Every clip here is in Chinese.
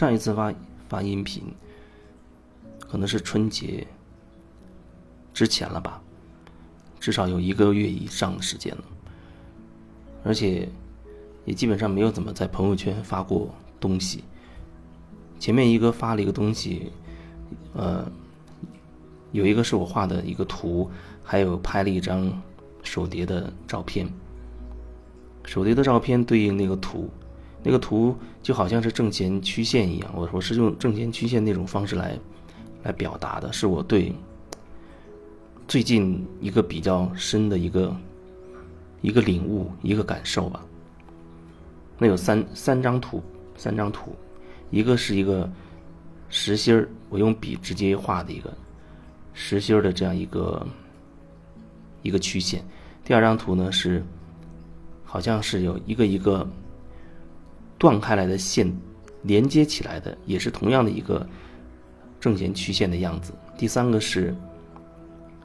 上一次发发音频，可能是春节之前了吧，至少有一个月以上的时间了，而且也基本上没有怎么在朋友圈发过东西。前面一个发了一个东西，呃，有一个是我画的一个图，还有拍了一张手碟的照片。手碟的照片对应那个图。那个图就好像是正弦曲线一样，我我是用正弦曲线那种方式来来表达的，是我对最近一个比较深的一个一个领悟一个感受吧。那有三三张图，三张图，一个是一个实心儿，我用笔直接画的一个实心儿的这样一个一个曲线。第二张图呢是好像是有一个一个。断开来的线连接起来的，也是同样的一个正弦曲线的样子。第三个是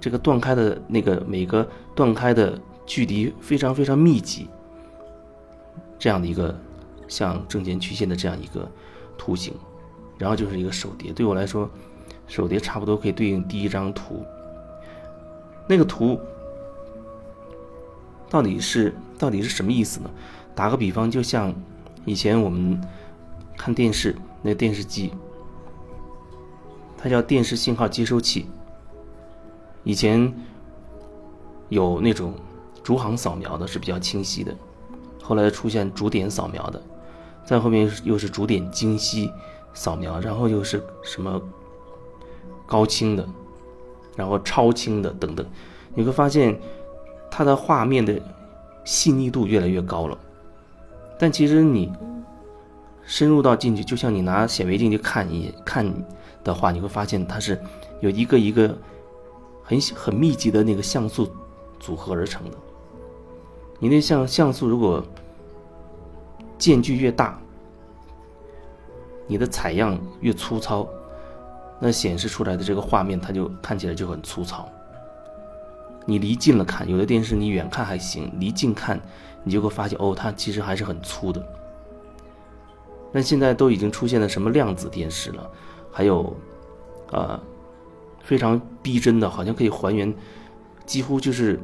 这个断开的那个每个断开的距离非常非常密集，这样的一个像正弦曲线的这样一个图形。然后就是一个手碟，对我来说，手碟差不多可以对应第一张图。那个图到底是到底是什么意思呢？打个比方，就像。以前我们看电视，那电视机，它叫电视信号接收器。以前有那种逐行扫描的，是比较清晰的，后来出现逐点扫描的，再后面又是逐点精细扫描，然后又是什么高清的，然后超清的等等，你会发现它的画面的细腻度越来越高了。但其实你深入到进去，就像你拿显微镜去看一看的话，你会发现它是有一个一个很很密集的那个像素组合而成的。你那像像素如果间距越大，你的采样越粗糙，那显示出来的这个画面它就看起来就很粗糙。你离近了看，有的电视你远看还行，离近看。你就会发现，哦，它其实还是很粗的。那现在都已经出现了什么量子电视了，还有，呃，非常逼真的，好像可以还原，几乎就是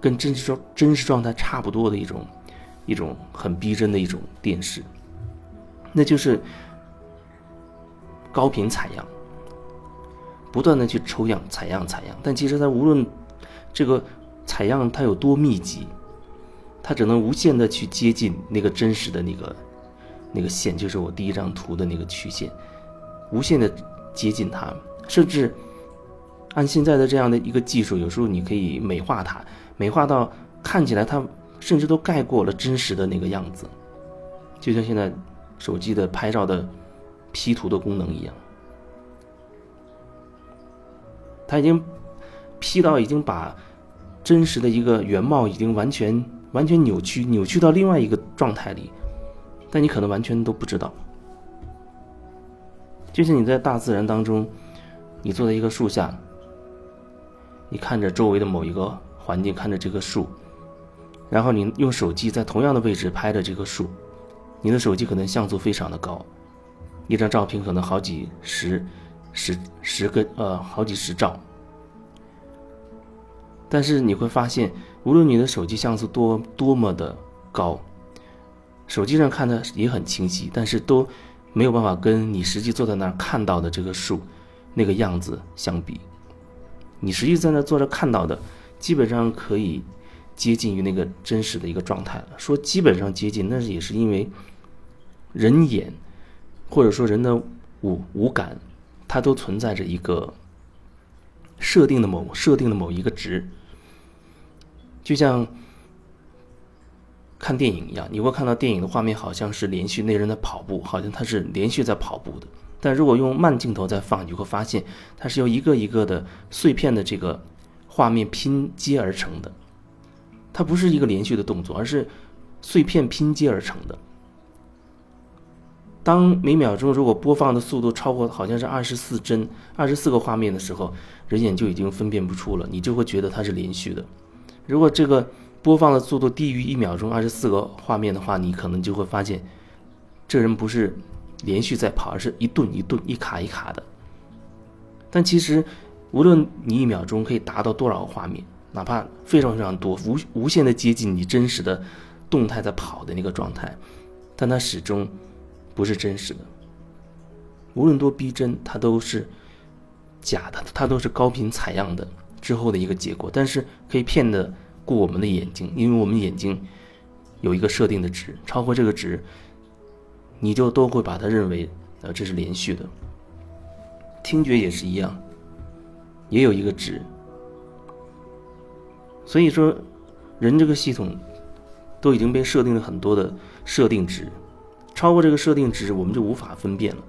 跟真实状真实状态差不多的一种，一种很逼真的一种电视。那就是高频采样，不断的去抽样、采样、采样，但其实它无论这个采样它有多密集。它只能无限的去接近那个真实的那个那个线，就是我第一张图的那个曲线，无限的接近它，甚至按现在的这样的一个技术，有时候你可以美化它，美化到看起来它甚至都盖过了真实的那个样子，就像现在手机的拍照的 P 图的功能一样，它已经 P 到已经把真实的一个原貌已经完全。完全扭曲，扭曲到另外一个状态里，但你可能完全都不知道。就像你在大自然当中，你坐在一棵树下，你看着周围的某一个环境，看着这棵树，然后你用手机在同样的位置拍的这棵树，你的手机可能像素非常的高，一张照片可能好几十、十十个呃好几十兆。但是你会发现，无论你的手机像素多多么的高，手机上看的也很清晰，但是都没有办法跟你实际坐在那儿看到的这个树那个样子相比。你实际在那坐着看到的，基本上可以接近于那个真实的一个状态了。说基本上接近，那也是因为人眼或者说人的五五感，它都存在着一个设定的某设定的某一个值。就像看电影一样，你会看到电影的画面好像是连续，那人在跑步，好像他是连续在跑步的。但如果用慢镜头再放，你会发现它是由一个一个的碎片的这个画面拼接而成的，它不是一个连续的动作，而是碎片拼接而成的。当每秒钟如果播放的速度超过好像是二十四帧、二十四个画面的时候，人眼就已经分辨不出了，你就会觉得它是连续的。如果这个播放的速度低于一秒钟二十四个画面的话，你可能就会发现，这人不是连续在跑，而是一顿一顿、一卡一卡的。但其实，无论你一秒钟可以达到多少个画面，哪怕非常非常多，无无限的接近你真实的动态在跑的那个状态，但它始终不是真实的。无论多逼真，它都是假的，它都是高频采样的之后的一个结果。但是可以骗得过我们的眼睛，因为我们眼睛有一个设定的值，超过这个值。你就都会把它认为，呃，这是连续的。听觉也是一样，也有一个值。所以说，人这个系统都已经被设定了很多的设定值，超过这个设定值，我们就无法分辨了。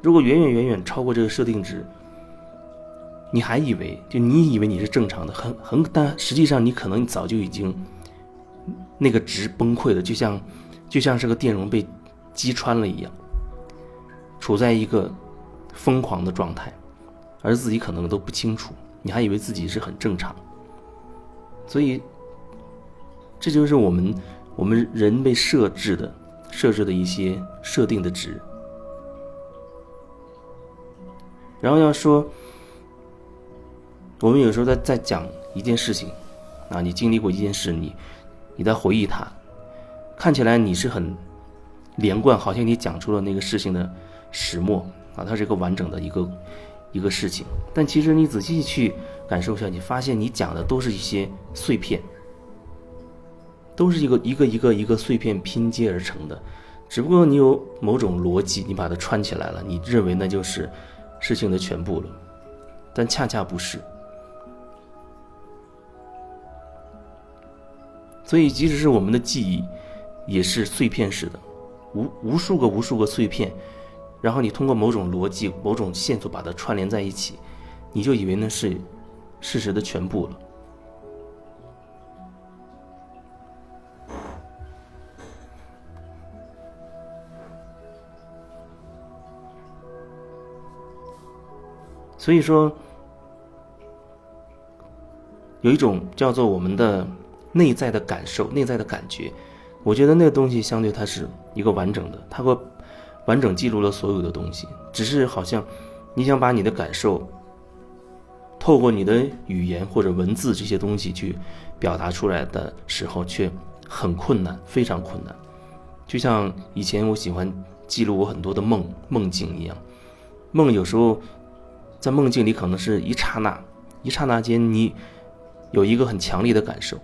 如果远远远远超过这个设定值，你还以为就你以为你是正常的，很很，但实际上你可能早就已经那个值崩溃了，就像就像是个电容被。击穿了一样，处在一个疯狂的状态，而自己可能都不清楚，你还以为自己是很正常，所以这就是我们我们人被设置的设置的一些设定的值。然后要说，我们有时候在在讲一件事情，啊，你经历过一件事，你你在回忆它，看起来你是很。连贯，好像你讲出了那个事情的始末啊，它是一个完整的一个一个事情。但其实你仔细去感受一下，你发现你讲的都是一些碎片，都是一个一个一个一个碎片拼接而成的。只不过你有某种逻辑，你把它串起来了，你认为那就是事情的全部了，但恰恰不是。所以，即使是我们的记忆，也是碎片式的。无无数个无数个碎片，然后你通过某种逻辑、某种线索把它串联在一起，你就以为那是事实的全部了。所以说，有一种叫做我们的内在的感受、内在的感觉。我觉得那个东西相对它是一个完整的，它会完整记录了所有的东西。只是好像你想把你的感受透过你的语言或者文字这些东西去表达出来的时候，却很困难，非常困难。就像以前我喜欢记录我很多的梦梦境一样，梦有时候在梦境里可能是一刹那，一刹那间你有一个很强烈的感受。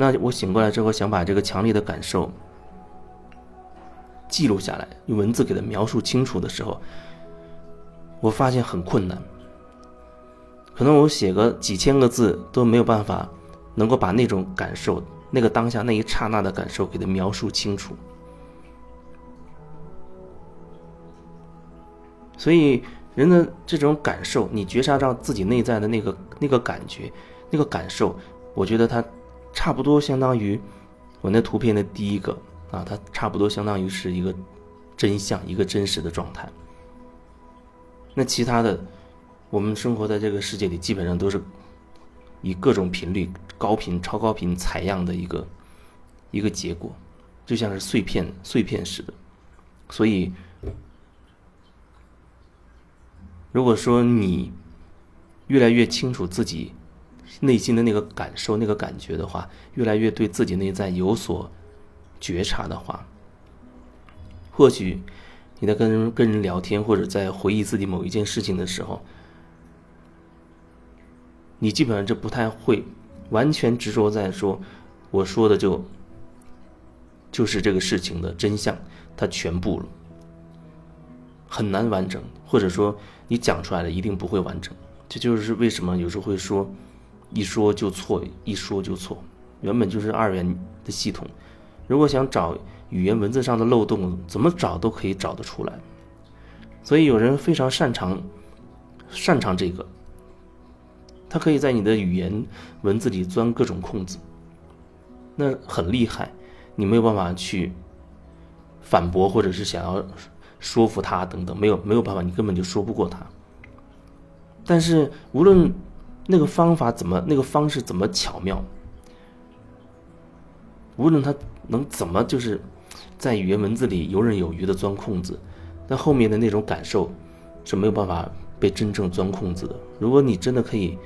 那我醒过来之后，想把这个强烈的感受记录下来，用文字给它描述清楚的时候，我发现很困难。可能我写个几千个字都没有办法，能够把那种感受、那个当下那一刹那的感受给它描述清楚。所以，人的这种感受，你觉察到自己内在的那个那个感觉、那个感受，我觉得它。差不多相当于我那图片的第一个啊，它差不多相当于是一个真相，一个真实的状态。那其他的，我们生活在这个世界里，基本上都是以各种频率、高频、超高频采样的一个一个结果，就像是碎片、碎片似的。所以，如果说你越来越清楚自己。内心的那个感受、那个感觉的话，越来越对自己内在有所觉察的话，或许你在跟跟人聊天，或者在回忆自己某一件事情的时候，你基本上就不太会完全执着在说我说的就就是这个事情的真相，它全部了，很难完整，或者说你讲出来的一定不会完整。这就是为什么有时候会说。一说就错，一说就错，原本就是二元的系统。如果想找语言文字上的漏洞，怎么找都可以找得出来。所以有人非常擅长擅长这个，他可以在你的语言文字里钻各种空子，那很厉害，你没有办法去反驳，或者是想要说服他等等，没有没有办法，你根本就说不过他。但是无论。那个方法怎么？那个方式怎么巧妙？无论他能怎么就是在语言文字里游刃有余的钻空子，但后面的那种感受是没有办法被真正钻空子的。如果你真的可以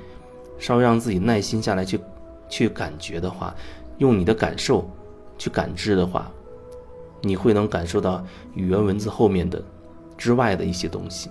稍微让自己耐心下来去去感觉的话，用你的感受去感知的话，你会能感受到语言文字后面的之外的一些东西。